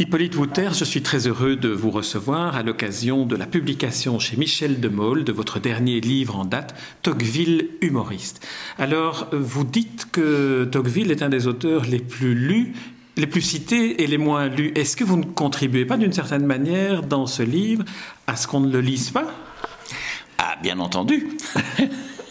Hippolyte Wouter, je suis très heureux de vous recevoir à l'occasion de la publication chez Michel de Mol de votre dernier livre en date, Tocqueville humoriste. Alors, vous dites que Tocqueville est un des auteurs les plus lus les plus cités et les moins lus. Est-ce que vous ne contribuez pas d'une certaine manière dans ce livre à ce qu'on ne le lise pas? Ah, bien entendu.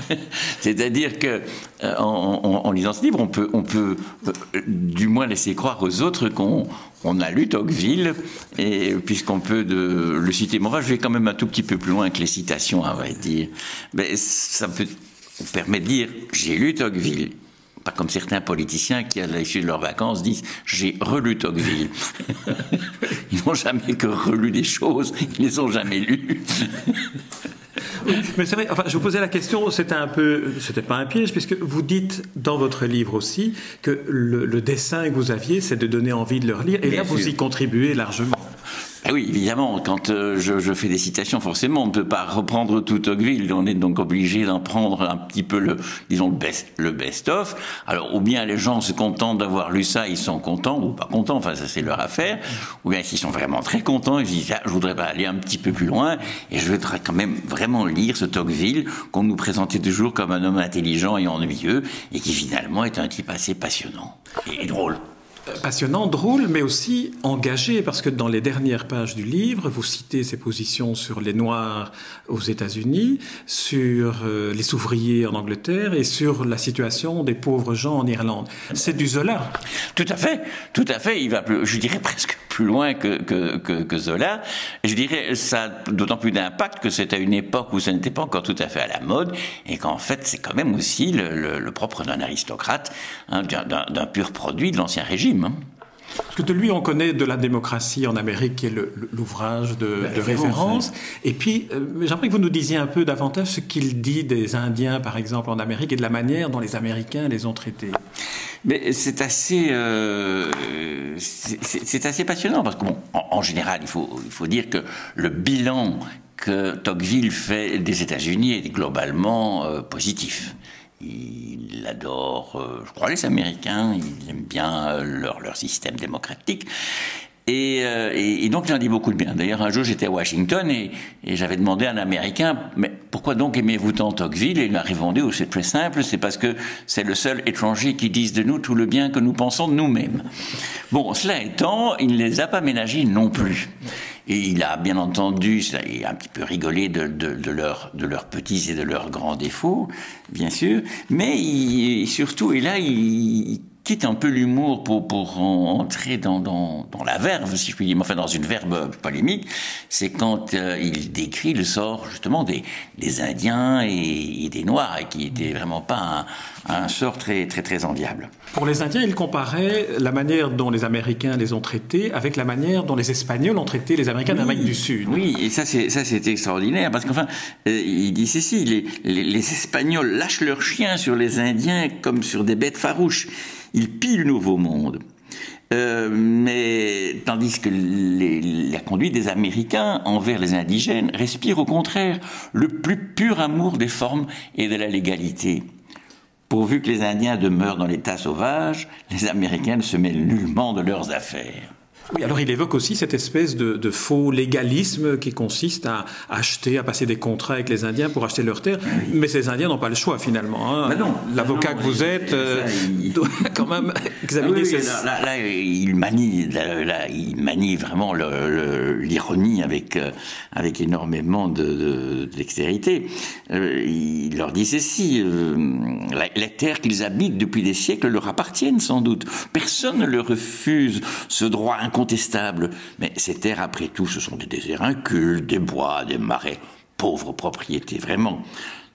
C'est-à-dire que euh, en, lisant ce livre, on peut, on peut euh, du moins laisser croire aux autres qu'on on a lu Tocqueville, et puisqu'on peut le citer. Mais je vais quand même un tout petit peu plus loin que les citations, à vrai dire. Mais ça peut, permet de dire j'ai lu Tocqueville. Pas comme certains politiciens qui, à l'issue de leurs vacances, disent j'ai relu Tocqueville. ils n'ont jamais que relu des choses, ils ne les ont jamais lues mais c'est vrai, enfin, je vous posais la question, c'était un peu, c'était pas un piège, puisque vous dites dans votre livre aussi que le, dessin que vous aviez, c'est de donner envie de le relire, et là, vous y contribuez largement. Ah oui, évidemment, quand euh, je, fais des citations, forcément, on ne peut pas reprendre tout Tocqueville. On est donc obligé d'en prendre un petit peu le, disons, le best, le best-of. Alors, ou bien les gens se contentent d'avoir lu ça, ils sont contents, ou pas contents, enfin, ça c'est leur affaire. Ou bien s'ils sont vraiment très contents, ils disent, ah, je voudrais pas aller un petit peu plus loin, et je voudrais quand même vraiment lire ce Tocqueville qu'on nous présentait toujours comme un homme intelligent et ennuyeux, et qui finalement est un type assez passionnant et drôle passionnant, drôle, mais aussi engagé, parce que dans les dernières pages du livre, vous citez ses positions sur les Noirs aux États-Unis, sur euh, les ouvriers en Angleterre et sur la situation des pauvres gens en Irlande. C'est du Zola. Tout à fait, tout à fait. Il va, je dirais presque plus loin que, que, que, Zola. Je dirais ça d'autant plus d'impact que c'est à une époque où ça n'était pas encore tout à fait à la mode et qu'en fait c'est quand même aussi le, propre d'un aristocrate, hein, d'un pur produit de l'ancien régime. Hein. Parce que de lui, on connaît de la démocratie en Amérique, qui est l'ouvrage de, référence. Et puis, euh, j'aimerais que vous nous disiez un peu davantage ce qu'il dit des Indiens, par exemple, en Amérique, et de la manière dont les Américains les ont traités. Mais c'est assez, euh, c'est assez passionnant parce que, en, général, il faut, dire que le bilan que Tocqueville fait des États-Unis est globalement euh, positif il adore, euh, je crois, les Américains, il aime bien euh, leur système démocratique. Et, euh, et, donc j'en dis beaucoup de bien. D'ailleurs, un jour j'étais à Washington et, et j'avais demandé à un Américain, mais pourquoi donc aimez-vous tant Tocqueville? Et il m'a répondu, oh, c'est très simple, c'est parce que c'est le seul étranger qui dise de nous tout le bien que nous pensons de nous-mêmes. Bon, cela étant, il ne les a pas ménagés non plus. Et il a bien entendu, il a un petit peu rigolé de, de, de, leur, de leurs petits et de leurs grands défauts, bien sûr, mais il, surtout, et là, il, quitte un peu l'humour pour, pour entrer dans, dans, dans, la verve, si je puis dire, enfin dans une verbe polémique, c'est quand euh, il décrit le sort justement des, des Indiens et, des Noirs, et qui était vraiment pas un, un, sort très, très, très enviable. Pour les Indiens, il comparait la manière dont les Américains les ont traités avec la manière dont les Espagnols ont traité les Américains d'Amérique du Sud. Oui, et ça c'est, ça c'est extraordinaire, parce qu'enfin, euh, il dit ceci, les, les, les Espagnols lâchent leurs chiens sur les Indiens comme sur des bêtes farouches. Il pille le nouveau monde. Euh, mais tandis que la conduite des Américains envers les indigènes respire au contraire le plus pur amour des formes et de la légalité. Pourvu que les Indiens demeurent dans l'état sauvage, les Américains ne se mêlent nullement de leurs affaires. Oui, alors il évoque aussi cette espèce de, faux légalisme qui consiste à acheter, à passer des contrats avec les Indiens pour acheter leurs terres. Mais ces Indiens n'ont pas le choix finalement. Hein. L'avocat que vous êtes euh, doit quand même examiner ces... Là, là, il manie, là, il manie vraiment l'ironie avec, euh, avec énormément de, dextérité. Euh, il leur dit ceci les terres qu'ils habitent depuis des siècles leur appartiennent sans doute. Personne ne leur refuse ce droit incontestable. Mais ces terres, après tout, ce sont des déserts incultes, des bois, des marais. Pauvres propriétés, vraiment.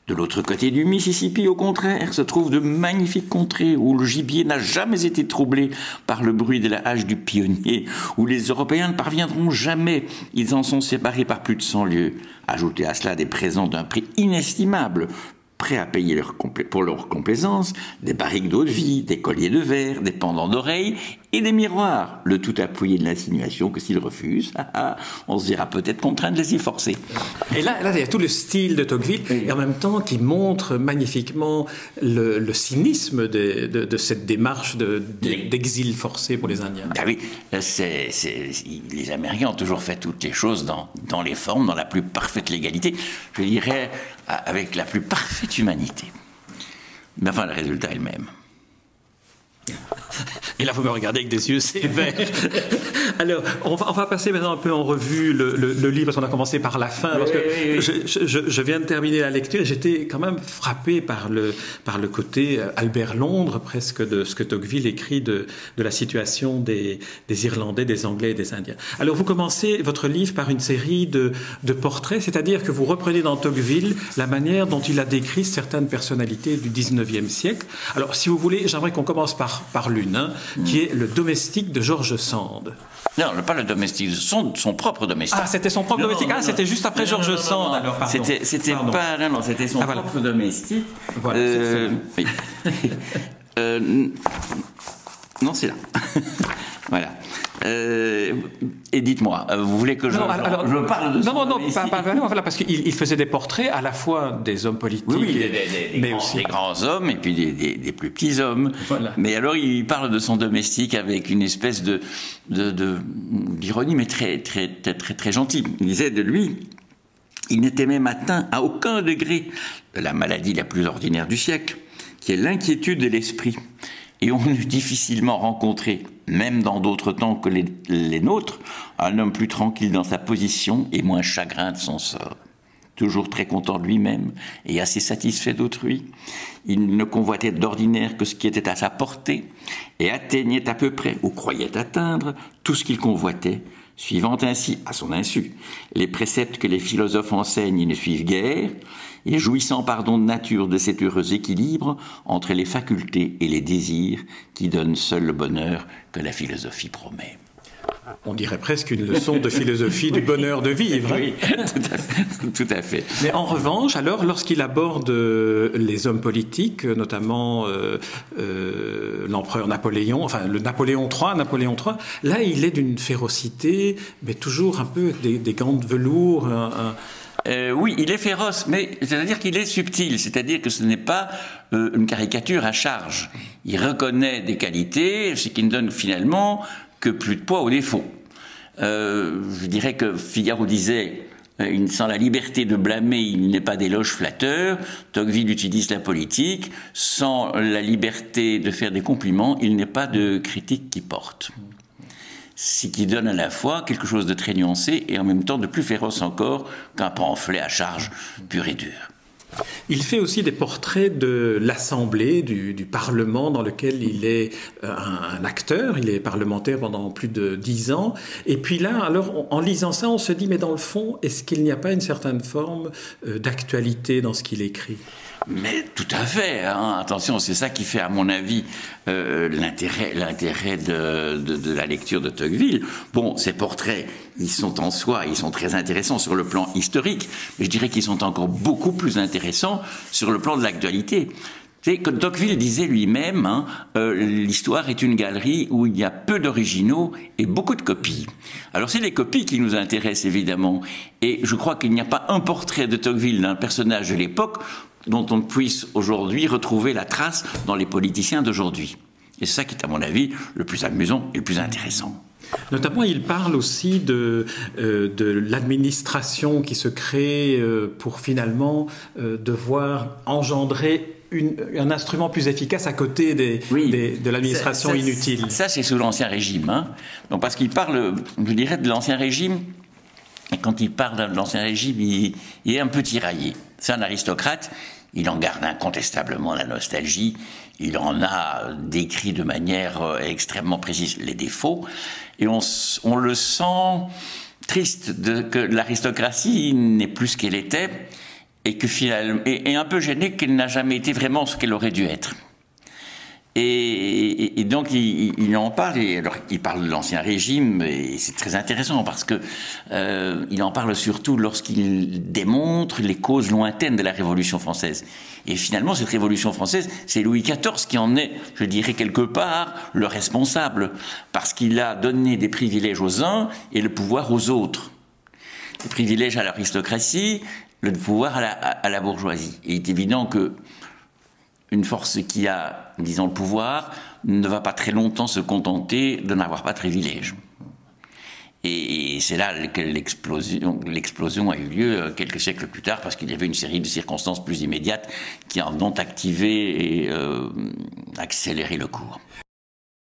De l'autre côté du Mississippi, au contraire, se trouvent de magnifiques contrées où le gibier n'a jamais été troublé par le bruit de la hache du pionnier, où les Européens ne parviendront jamais. Ils en sont séparés par plus de cent lieues. Ajoutez à cela des présents d'un prix inestimable, prêts à payer pour leur complaisance, des barriques d'eau de vie, des colliers de verre, des pendants d'oreilles et des miroirs, le tout appuyé de l'insinuation que s'il refuse, ah, ah, on se verra peut-être contraint de les y forcer. Et là, là, il y a tout le style de Tocqueville, et en même temps qui montre magnifiquement le, cynisme de, cette démarche d'exil forcé pour les Indiens. Ah oui, les Américains ont toujours fait toutes les choses dans, dans les formes, dans la plus parfaite légalité, je dirais avec la plus parfaite humanité. Mais enfin, le résultat est le même. Et là, vous me regardez avec des yeux sévères. Alors, on va, on va, passer maintenant un peu en revue le, le, livre, parce qu'on a commencé par la fin, parce que je, je, je, viens de terminer la lecture et j'étais quand même frappé par le, par le côté euh, Albert Londres, presque, de ce que Tocqueville écrit de, de la situation des, des, Irlandais, des Anglais et des Indiens. Alors, vous commencez votre livre par une série de, de portraits, c'est-à-dire que vous reprenez dans Tocqueville la manière dont il a décrit certaines personnalités du 19e siècle. Alors, si vous voulez, j'aimerais qu'on commence par, par l'une. Hein qui est le domestique de Georges Sand. Non, pas le domestique, son, son propre domestique. Ah, c'était son propre domestique. ah, c'était juste après Georges Sand. Alors, C'était, c'était pas, non, non, c'était son ah, propre domestique. Voilà. Euh, oui. euh, non, c'est là. voilà. Euh, et dites-moi, euh, vous voulez que je, alors, je parle de Non, non, non, pas, pas, voilà, parce qu'il faisait des portraits à la fois des hommes politiques, oui, des, mais grands, aussi des grands hommes et puis des, plus petits hommes. Voilà. Mais alors, il parle de son domestique avec une espèce de d'ironie, mais très, très, très, très, très gentil. Il disait de lui, il n'était même atteint à aucun degré de la maladie la plus ordinaire du siècle, qui est l'inquiétude de l'esprit et on eût difficilement rencontré, même dans d'autres temps que les, nôtres, un homme plus tranquille dans sa position et moins chagrin de son sort. Toujours très content de lui-même et assez satisfait d'autrui, il ne convoitait d'ordinaire que ce qui était à sa portée et atteignait à peu près, ou croyait atteindre, tout ce qu'il convoitait, suivant ainsi, à son insu, les préceptes que les philosophes enseignent et ne suivent guère, et jouissant pardon de nature de cet heureux équilibre entre les facultés et les désirs qui donnent seul le bonheur que la philosophie promet. On dirait presque une leçon de philosophie du bonheur de vivre. Oui, tout à, fait, Mais en revanche, alors, lorsqu'il aborde euh, les hommes politiques, notamment euh, euh, l'empereur Napoléon, enfin le Napoléon III, Napoléon III, là, il est d'une férocité, mais toujours un peu des, des gants de velours, euh, oui, il est féroce, mais c'est-à-dire qu'il est subtil, c'est-à-dire que ce n'est pas euh, une caricature à charge. Il reconnaît des qualités, ce qui ne donne finalement que plus de poids au défaut. Euh, je dirais que Figaro disait sans la liberté de blâmer, il n'est pas d'éloge flatteur. Tocqueville utilise la politique. Sans la liberté de faire des compliments, il n'est pas de critique qui porte ce qui donne à la fois quelque chose de très nuancé et en même temps de plus féroce encore qu'un pamphlet à charge pur et dur. Il fait aussi des portraits de l'Assemblée, du, Parlement, dans lequel il est euh, un, acteur, il est parlementaire pendant plus de dix ans. Et puis là, alors, en lisant ça, on se dit, mais dans le fond, est-ce qu'il n'y a pas une certaine forme euh, d'actualité dans ce qu'il écrit? Mais tout à fait. Hein. Attention, c'est ça qui fait, à mon avis, euh, l'intérêt, de, la lecture de Tocqueville. Bon, ces portraits, ils sont en soi, ils sont très intéressants sur le plan historique, mais je dirais qu'ils sont encore beaucoup plus intéressants sur le plan de l'actualité. Tocqueville disait lui-même, hein, euh, l'histoire est une galerie où il y a peu d'originaux et beaucoup de copies. Alors c'est les copies qui nous intéressent évidemment, et je crois qu'il n'y a pas un portrait de Tocqueville d'un personnage de l'époque dont on puisse aujourd'hui retrouver la trace dans les politiciens d'aujourd'hui. Et c'est ça qui est, à mon avis, le plus amusant et le plus intéressant. Notamment, il parle aussi de, euh, de l'administration qui se crée euh, pour finalement euh, devoir engendrer un instrument plus efficace à côté des, de l'administration inutile. Ça, c'est sous l'Ancien Régime. Hein. Donc, parce qu'il parle, je dirais, de l'Ancien Régime, et quand il parle de l'Ancien Régime, il, il est un peu tiraillé. C'est un aristocrate, il en garde incontestablement la nostalgie, il en a décrit de manière euh, extrêmement précise les défauts, et on, le sent triste de, que l'aristocratie n'est plus ce qu'elle était, et que finalement, et, un peu gêné qu'elle n'a jamais été vraiment ce qu'elle aurait dû être. Et, donc il, en parle, et alors il parle de l'ancien régime, et c'est très intéressant parce que euh, il en parle surtout lorsqu'il démontre les causes lointaines de la Révolution française. Et finalement, cette Révolution française, c'est Louis XIV qui en est, je dirais quelque part, le responsable, parce qu'il a donné des privilèges aux uns et le pouvoir aux autres. Des privilèges à l'aristocratie, le pouvoir à la, à la bourgeoisie. Et il est évident que une force qui a, disons, le pouvoir ne va pas très longtemps se contenter de n'avoir pas de privilèges. Et c'est là que l'explosion a eu lieu euh, quelques siècles plus tard, parce qu'il y avait une série de circonstances plus immédiates qui en ont activé et euh, accéléré le cours.